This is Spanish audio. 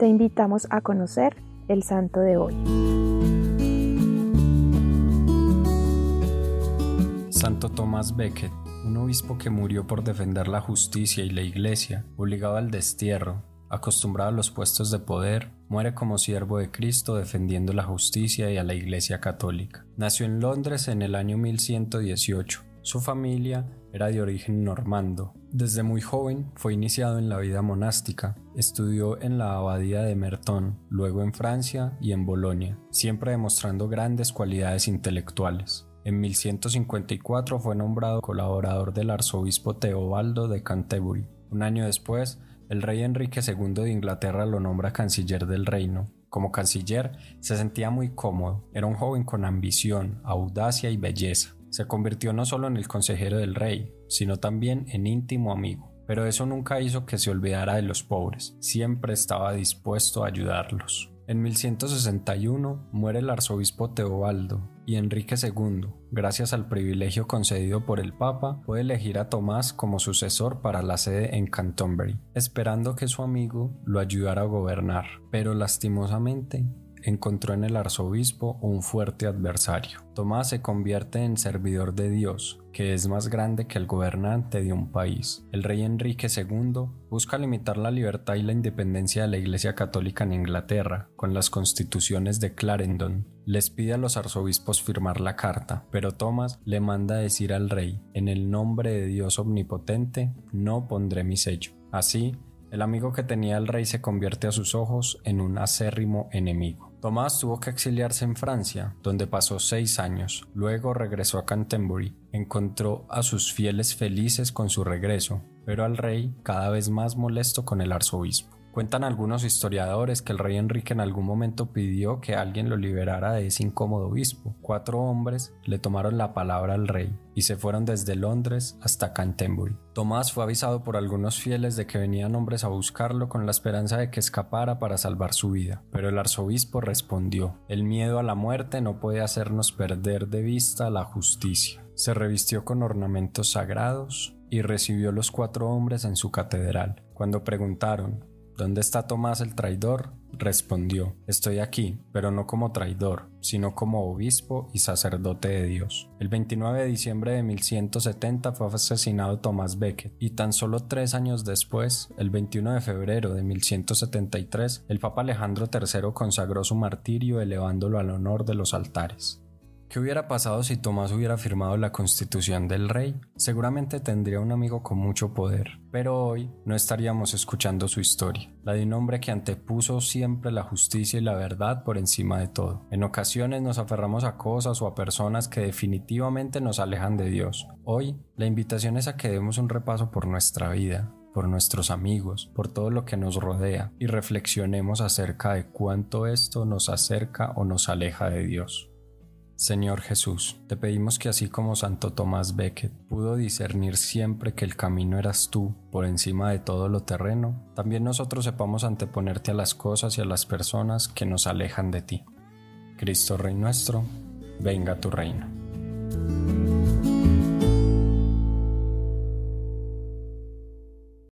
Te invitamos a conocer el santo de hoy. Santo Tomás Becket, un obispo que murió por defender la justicia y la iglesia, obligado al destierro, acostumbrado a los puestos de poder, muere como siervo de Cristo defendiendo la justicia y a la Iglesia católica. Nació en Londres en el año 1118. Su familia era de origen normando. Desde muy joven fue iniciado en la vida monástica. Estudió en la abadía de Merton, luego en Francia y en Bolonia, siempre demostrando grandes cualidades intelectuales. En 1154 fue nombrado colaborador del arzobispo Teobaldo de Canterbury. Un año después, el rey Enrique II de Inglaterra lo nombra canciller del reino. Como canciller se sentía muy cómodo, era un joven con ambición, audacia y belleza. Se convirtió no solo en el consejero del rey, sino también en íntimo amigo. Pero eso nunca hizo que se olvidara de los pobres, siempre estaba dispuesto a ayudarlos. En 1161 muere el arzobispo Teobaldo y Enrique II, gracias al privilegio concedido por el Papa, puede elegir a Tomás como sucesor para la sede en Canterbury, esperando que su amigo lo ayudara a gobernar. Pero lastimosamente, encontró en el arzobispo un fuerte adversario. Tomás se convierte en servidor de Dios, que es más grande que el gobernante de un país. El rey Enrique II busca limitar la libertad y la independencia de la Iglesia Católica en Inglaterra con las constituciones de Clarendon. Les pide a los arzobispos firmar la carta, pero Tomás le manda decir al rey, en el nombre de Dios omnipotente, no pondré mi sello. Así, el amigo que tenía el rey se convierte a sus ojos en un acérrimo enemigo. Tomás tuvo que exiliarse en Francia, donde pasó seis años. Luego regresó a Canterbury. Encontró a sus fieles felices con su regreso, pero al rey cada vez más molesto con el arzobispo. Cuentan algunos historiadores que el rey Enrique en algún momento pidió que alguien lo liberara de ese incómodo obispo. Cuatro hombres le tomaron la palabra al rey y se fueron desde Londres hasta Canterbury. Tomás fue avisado por algunos fieles de que venían hombres a buscarlo con la esperanza de que escapara para salvar su vida, pero el arzobispo respondió, el miedo a la muerte no puede hacernos perder de vista la justicia. Se revistió con ornamentos sagrados y recibió los cuatro hombres en su catedral. Cuando preguntaron ¿Dónde está Tomás el traidor? Respondió, estoy aquí, pero no como traidor, sino como obispo y sacerdote de Dios. El 29 de diciembre de 1170 fue asesinado Tomás Becket y tan solo tres años después, el 21 de febrero de 1173, el Papa Alejandro III consagró su martirio elevándolo al honor de los altares. ¿Qué hubiera pasado si Tomás hubiera firmado la constitución del rey? Seguramente tendría un amigo con mucho poder, pero hoy no estaríamos escuchando su historia, la de un hombre que antepuso siempre la justicia y la verdad por encima de todo. En ocasiones nos aferramos a cosas o a personas que definitivamente nos alejan de Dios. Hoy la invitación es a que demos un repaso por nuestra vida, por nuestros amigos, por todo lo que nos rodea y reflexionemos acerca de cuánto esto nos acerca o nos aleja de Dios. Señor Jesús, te pedimos que así como Santo Tomás Becket pudo discernir siempre que el camino eras tú por encima de todo lo terreno, también nosotros sepamos anteponerte a las cosas y a las personas que nos alejan de ti. Cristo Rey nuestro, venga tu reino.